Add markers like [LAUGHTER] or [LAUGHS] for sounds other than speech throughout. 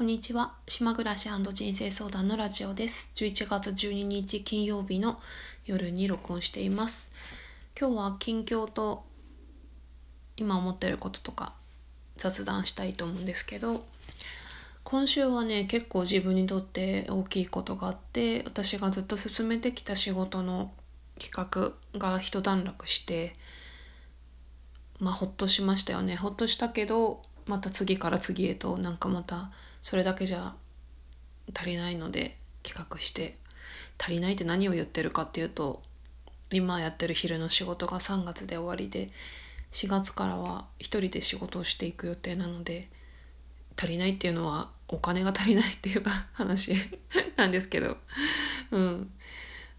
こんにちは。島暮らし人生相談のラジオです。11月12日金曜日の夜に録音しています。今日は近況と今思ってることとか雑談したいと思うんですけど、今週はね、結構自分にとって大きいことがあって、私がずっと進めてきた仕事の企画が一段落して、まあほっとしましたよね。ほっとしたけど、また次から次へとなんかまたそれだけじゃ足りないので企画して足りないって何を言ってるかっていうと今やってる昼の仕事が3月で終わりで4月からは一人で仕事をしていく予定なので足りないっていうのはお金が足りないっていう話 [LAUGHS] なんですけどうん。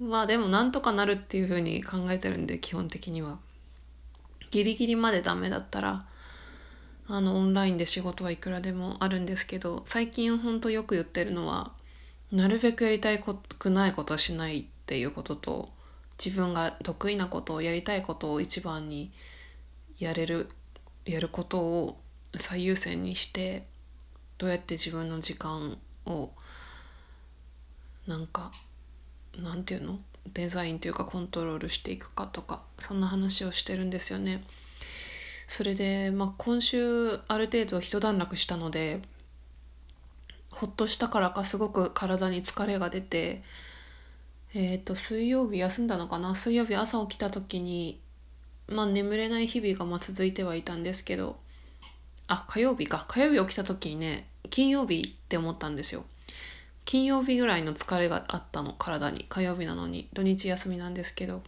まあでもなんとかなるっていうふうに考えてるんで基本的には。ギリギリまでダメだったらあのオンラインで仕事はいくらでもあるんですけど最近ほんとよく言ってるのはなるべくやりたいくないことはしないっていうことと自分が得意なことをやりたいことを一番にやれるやることを最優先にしてどうやって自分の時間をなんかなんていうの？デザインというかコントロールしていくかとかそんな話をしてるんですよね。それで、まあ、今週ある程度一段落したのでほっとしたからかすごく体に疲れが出てえっ、と水曜日休んだのかな？水曜日朝起きた時にまあ眠れない日々がまあ続いてはいたんですけどあ火曜日か。火曜日起きた時にね金曜日って思ったんですよ。金曜日ぐらいの疲れがあったの体に。火曜日なのに土日休みなんですけど。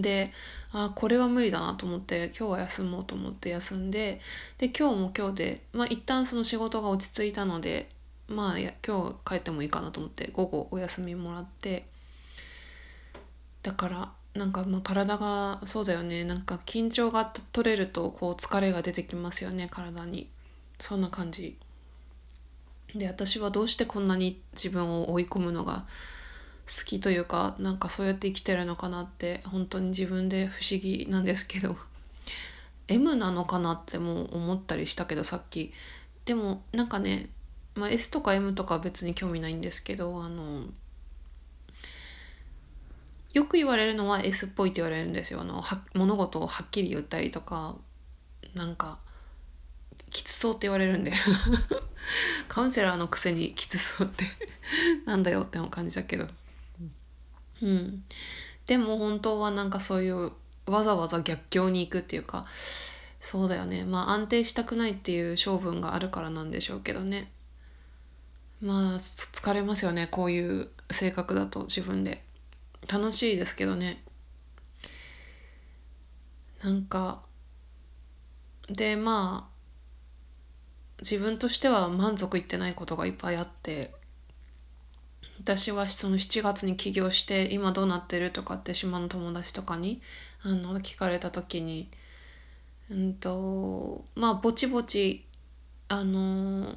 であこれは無理だなと思って今日は休もうと思って休んでで今日も今日でまあ一旦その仕事が落ち着いたのでまあ今日帰ってもいいかなと思って午後お休みもらってだからなんかまあ体がそうだよねなんか緊張が取れるとこう疲れが出てきますよね体に。そんな感じ。で私はどうしてこんなに自分を追い込むのが好きというかなんかそうやって生きてるのかなって本当に自分で不思議なんですけど。[LAUGHS] M なのかなっても思ったりしたけどさっき。でもなんかね、まあ、S とか M とか別に興味ないんですけどあのよく言われるのは S っぽいって言われるんですよ。あの物事をはっきり言ったりとかなんかきつそうって言われるんで。[LAUGHS] カウンセラーのくせにきつそうってなんだよって感じだけど。うん。でも本当はなんかそういうわざわざ逆境に行くっていうかそうだよね。まあ安定したくないっていう性分があるからなんでしょうけどね。まあ疲れますよね。こういう性格だと自分で。楽しいですけどね。なんかでまあ自分としては満足いってないことがいっぱいあって。私はその7月に起業して今どうなってるとかって島の友達とかにあの聞かれた時にうんとまあぼちぼちあの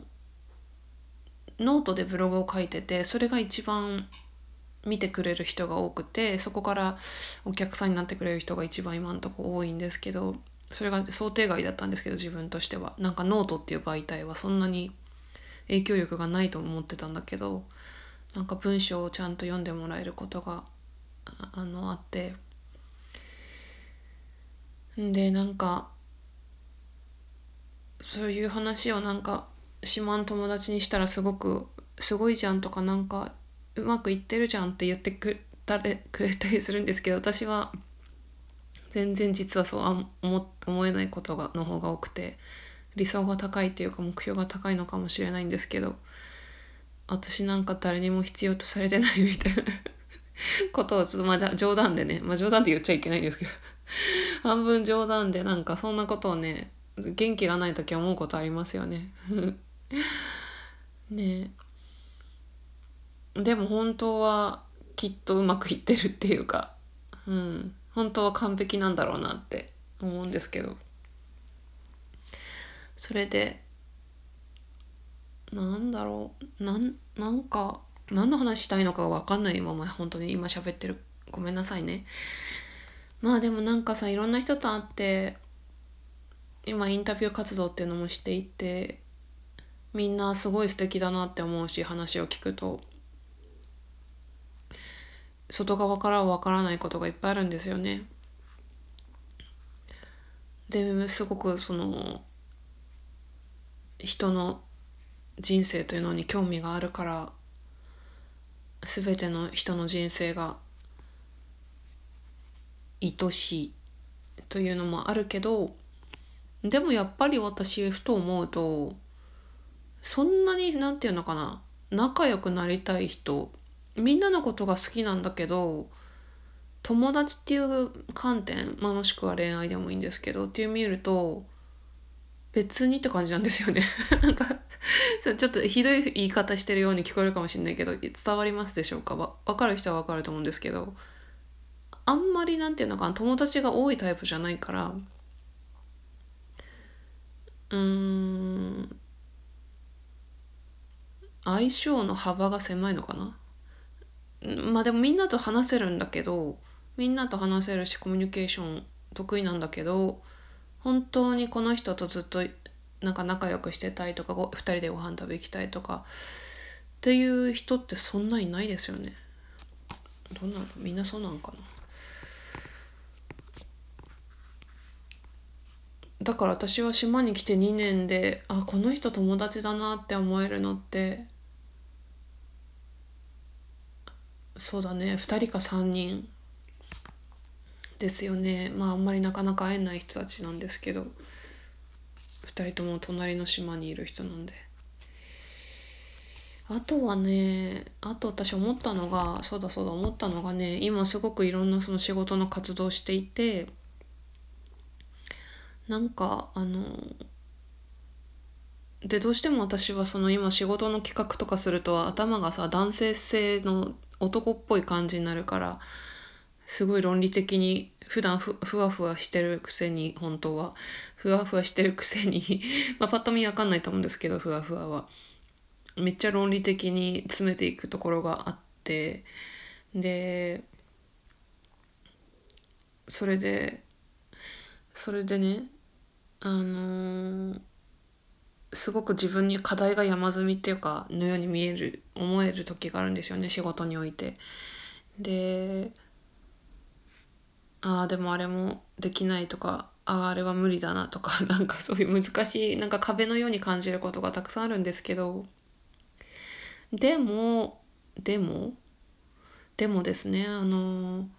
ノートでブログを書いててそれが一番見てくれる人が多くてそこからお客さんになってくれる人が一番今のとこ多いんですけどそれが想定外だったんですけど自分としては。なんかノートっていう媒体はそんなに影響力がないと思ってたんだけどなんか文章をちゃんと読んでもらえることがあのあって。でなんかそういう話をなんか島の友達にしたらすごく「すごいじゃん」とかなんか「うまくいってるじゃん」って言ってくれくれたりするんですけど私は全然実はそう思思えないことがの方が多くて理想が高いっていうか目標が高いのかもしれないんですけど私なんか誰にも必要とされてないみたいなことをちょっとまあ冗談でねまあ冗談って言っちゃいけないんですけど [LAUGHS] 半分冗談でなんかそんなことをね元気がない時思うことありますよね。[LAUGHS] ね。でも本当はきっとうまくいってるっていうかうん。本当は完璧なんだろうなって思うんですけど。それでなんだろう。なんなんか何の話したいのか分かんない。まま本当に今喋ってる。ごめんなさいね。まあでもなんかさいろんな人と会って今インタビュー活動っていうのもしていてみんなすごい素敵だなって思うし話を聞くと。外側からは分からないことがいっぱいあるんですよね。ですごくその人の人生というのに興味があるから全ての人の人生が愛しいというのもあるけどでもやっぱり私ふと思うとそんなに何て言うのかな仲良くなりたい人みんなのことが好きなんだけど友達っていう観点、まあ、もしくは恋愛でもいいんですけどっていう見ると別にって感じなんですよね。[LAUGHS] なんかちょっとひどい言い方してるように聞こえるかもしれないけど伝わりますでしょうか？わ分かる人は分かると思うんですけど。あんまりなんていうのかな？友達が多いタイプじゃないから。うん。相性の幅が狭いのかな？まあでもみんなと話せるんだけどみんなと話せるしコミュニケーション得意なんだけど本当にこの人とずっとなんか仲良くしてたいとか2人でご飯食べ行きたいとかっていう人ってそんないないですよね。どんなのみんなそうなんかなだから私は島に来て2年であこの人友達だなって思えるのってそうだね2人か3人ですよね。まああんまりなかなか会えない人たちなんですけど。2人とも隣の島にいる人なんで。あとはねあと私思ったのがそうだそうだ思ったのがね今すごくいろんなその仕事の活動していてなんかあのでどうしても私はその今仕事の企画とかすると頭がさ男性性の男っぽい感じになるからすごい論理的に普段ふふわふわしてるくせに本当は。ふわふわしてるくせに [LAUGHS] まあパッと見わかんないと思うんですけどふわふわは。めっちゃ論理的に詰めていくところがあって。でそれでそれでねあのー、すごく自分に課題が山積みっていうかのように見える思える時があるんですよね仕事において。でああでもあれもできないとかあああれは無理だなとか [LAUGHS] なんかそういう難しいなんか壁のように感じることがたくさんあるんですけど。でもでもでもですねあの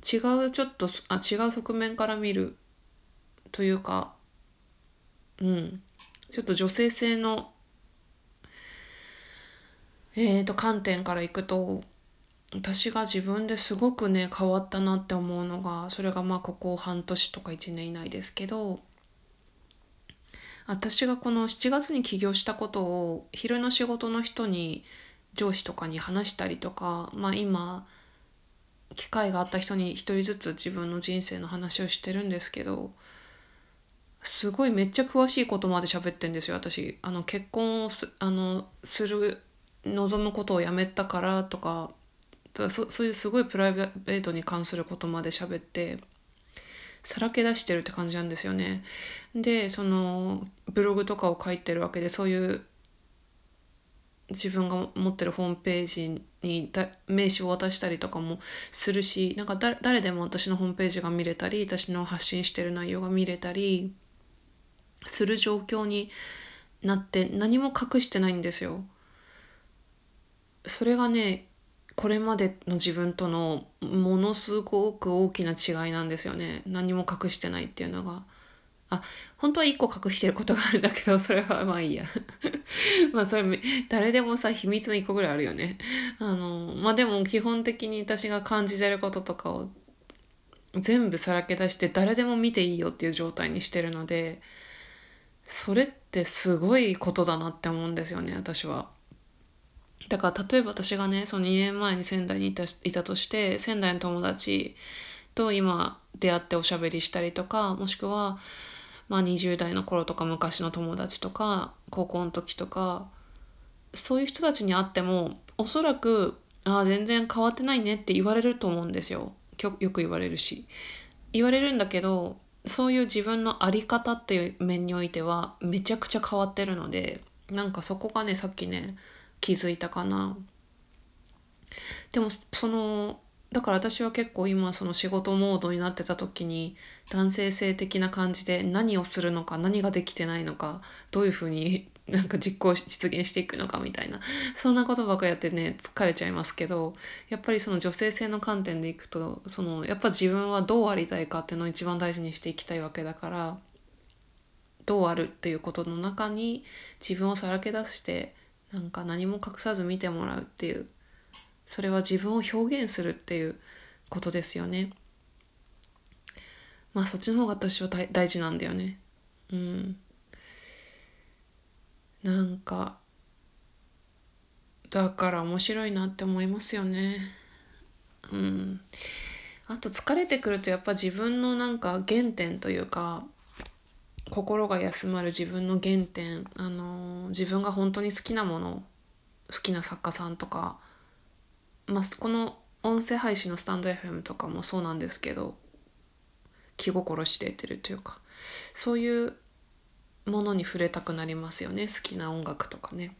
違うちょっとあ違う側面から見るというかうん。ちょっと女性性のえーと観点からいくと私が自分ですごくね変わったなって思うのがそれがまあここ半年とか1年以内ですけど私がこの7月に起業したことを昼の仕事の人に上司とかに話したりとかまあ今機会があった人に一人ずつ自分の人生の話をしてるんですけどすごいめっちゃ詳しいことまで喋ってんですよ私。あの結婚をすあのする望むことをやめたからとかそそういうすごいプライベートに関することまで喋ってさらけ出してるって感じなんですよね。でそのブログとかを書いてるわけでそういう自分が持ってるホームページに名刺を渡したりとかもするしなんか誰でも私のホームページが見れたり私の発信してる内容が見れたりする状況になって何も隠してないんですよ。それがねこれまでの自分とのものすごく大きな違いなんですよね何も隠してないっていうのが。あ本当は1個隠してることがあるんだけどそれはまあいいや [LAUGHS] まあそれ誰でもさ秘密の1個ぐらいあるよねあのまあでも基本的に私が感じてることとかを全部さらけ出して誰でも見ていいよっていう状態にしてるのでそれってすごいことだなって思うんですよね私は。だから例えば私がねその2年前に仙台にいたいたとして仙台の友達と今出会っておしゃべりしたりとかもしくは、まあ、20代の頃とか昔の友達とか高校の時とかそういう人たちに会ってもおそらく「ああ全然変わってないね」って言われると思うんですよよく言われるし。言われるんだけどそういう自分の在り方っていう面においてはめちゃくちゃ変わってるのでなんかそこがねさっきね気づいたかな。でもそのだから私は結構今その仕事モードになってた時に男性性的な感じで何をするのか何ができてないのかどういうふうに [LAUGHS] なんか実行実現していくのかみたいなそんなことばっかやってね疲れちゃいますけどやっぱりその女性性の観点でいくとそのやっぱ自分はどうありたいかっていうのを一番大事にしていきたいわけだからどうあるっていうことの中に自分をさらけ出してなんか何も隠さず見てもらうっていうそれは自分を表現するっていうことですよね。まあそっちの方が私は大事なんだよね。うん。なんかだから面白いなって思いますよね。うん。あと疲れてくるとやっぱ自分のなんか原点というか心が休まる自分の原点あの自分が本当に好きなもの好きな作家さんとかまあ、この音声配信のスタンド FM とかもそうなんですけど気心知れてるというかそういうものに触れたくなりますよね好きな音楽とかね。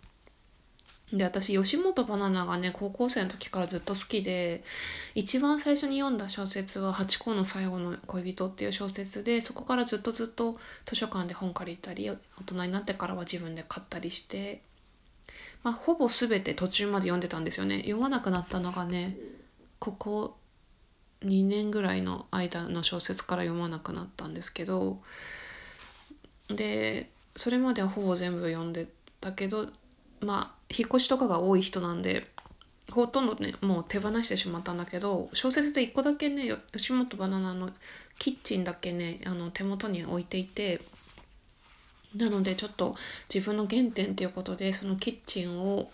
で私吉本ばなナがね高校生の時からずっと好きで一番最初に読んだ小説は「八甲の最後の恋人」っていう小説でそこからずっとずっと図書館で本借りたり大人になってからは自分で買ったりしてまあ、ほぼ全て途中まで読んでたんですよね。読まなくなったのがねここ2年ぐらいの間の小説から読まなくなったんですけどでそれまではほぼ全部読んでたけどまあ引っ越しとかが多い人なんでほとんどねもう手放してしまったんだけど小説で1個だけね吉本バナナのキッチンだけねあの手元に置いていてなのでちょっと自分の原点っていうことでそのキッチンを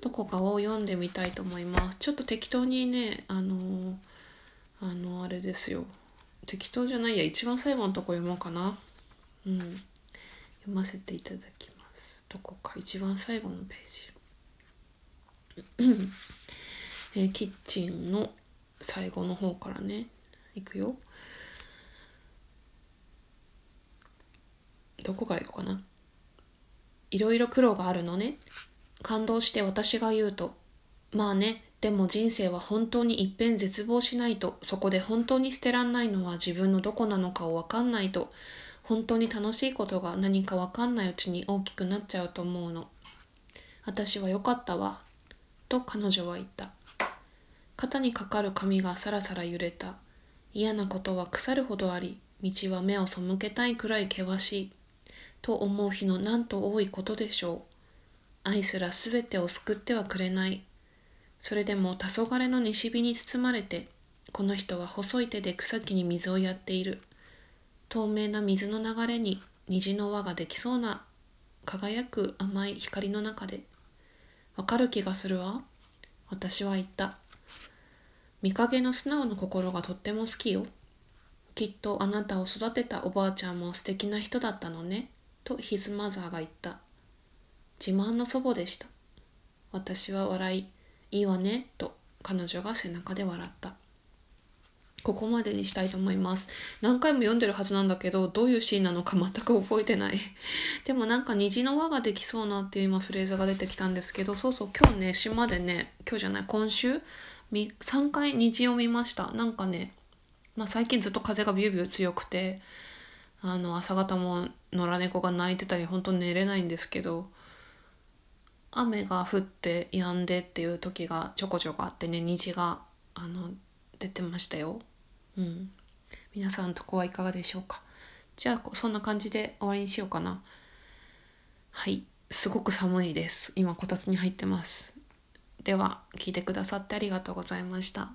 どこかを読んでみたいと思います。ちょっと適当にねあのあのあれですよ。適当じゃないや一番最後のとこ読もうかな。うん。読ませていただきます。どこか一番最後のページ。[COUGHS] え、キッチンの最後の方からね。いくよ。どこから行こうかな。いろいろ苦労があるのね。感動して私が言うと、まあね、でも人生は本当に一遍絶望しないと、そこで本当に捨てらんないのは自分のどこなのかをわかんないと、本当に楽しいことが何かわかんないうちに大きくなっちゃうと思うの。私は良かったわ。と彼女は言った。肩にかかる髪がさらさら揺れた。嫌なことは腐るほどあり、道は目を背けたいくらい険しい。と思う日のなんと多いことでしょう。愛すらすべてを救ってはくれない。それでも黄昏の西日に包まれて、この人は細い手で草木に水をやっている。透明な水の流れに虹の輪ができそうな輝く甘い光の中で。わかる気がするわ。私は言った。見影の素直な心がとっても好きよ。きっとあなたを育てたおばあちゃんも素敵な人だったのね。とヒズマザーが言った。自慢の祖母でした。私は笑い、いいわね、と彼女が背中で笑った。ここまでにしたいと思います。何回も読んでるはずなんだけど、どういうシーンなのか [LAUGHS] 全く覚えてない。[LAUGHS] でもなんか虹の輪ができそうなっていう今フレーズが出てきたんですけど、そうそう今日ね、島でね、今日じゃない、今週3回虹を見ました。なんかね、まあ、最近ずっと風がビュービュー強くて、あの朝方も野良猫が鳴いてたり本当に寝れないんですけど雨が降って止んでっていう時がちょこちょこあってね虹があの出てましたよ。うん。皆さんとこはいかがでしょうか？じゃあそんな感じで終わりにしようかな。はい。すごく寒いです。今こたつに入ってます。では聞いてくださってありがとうございました。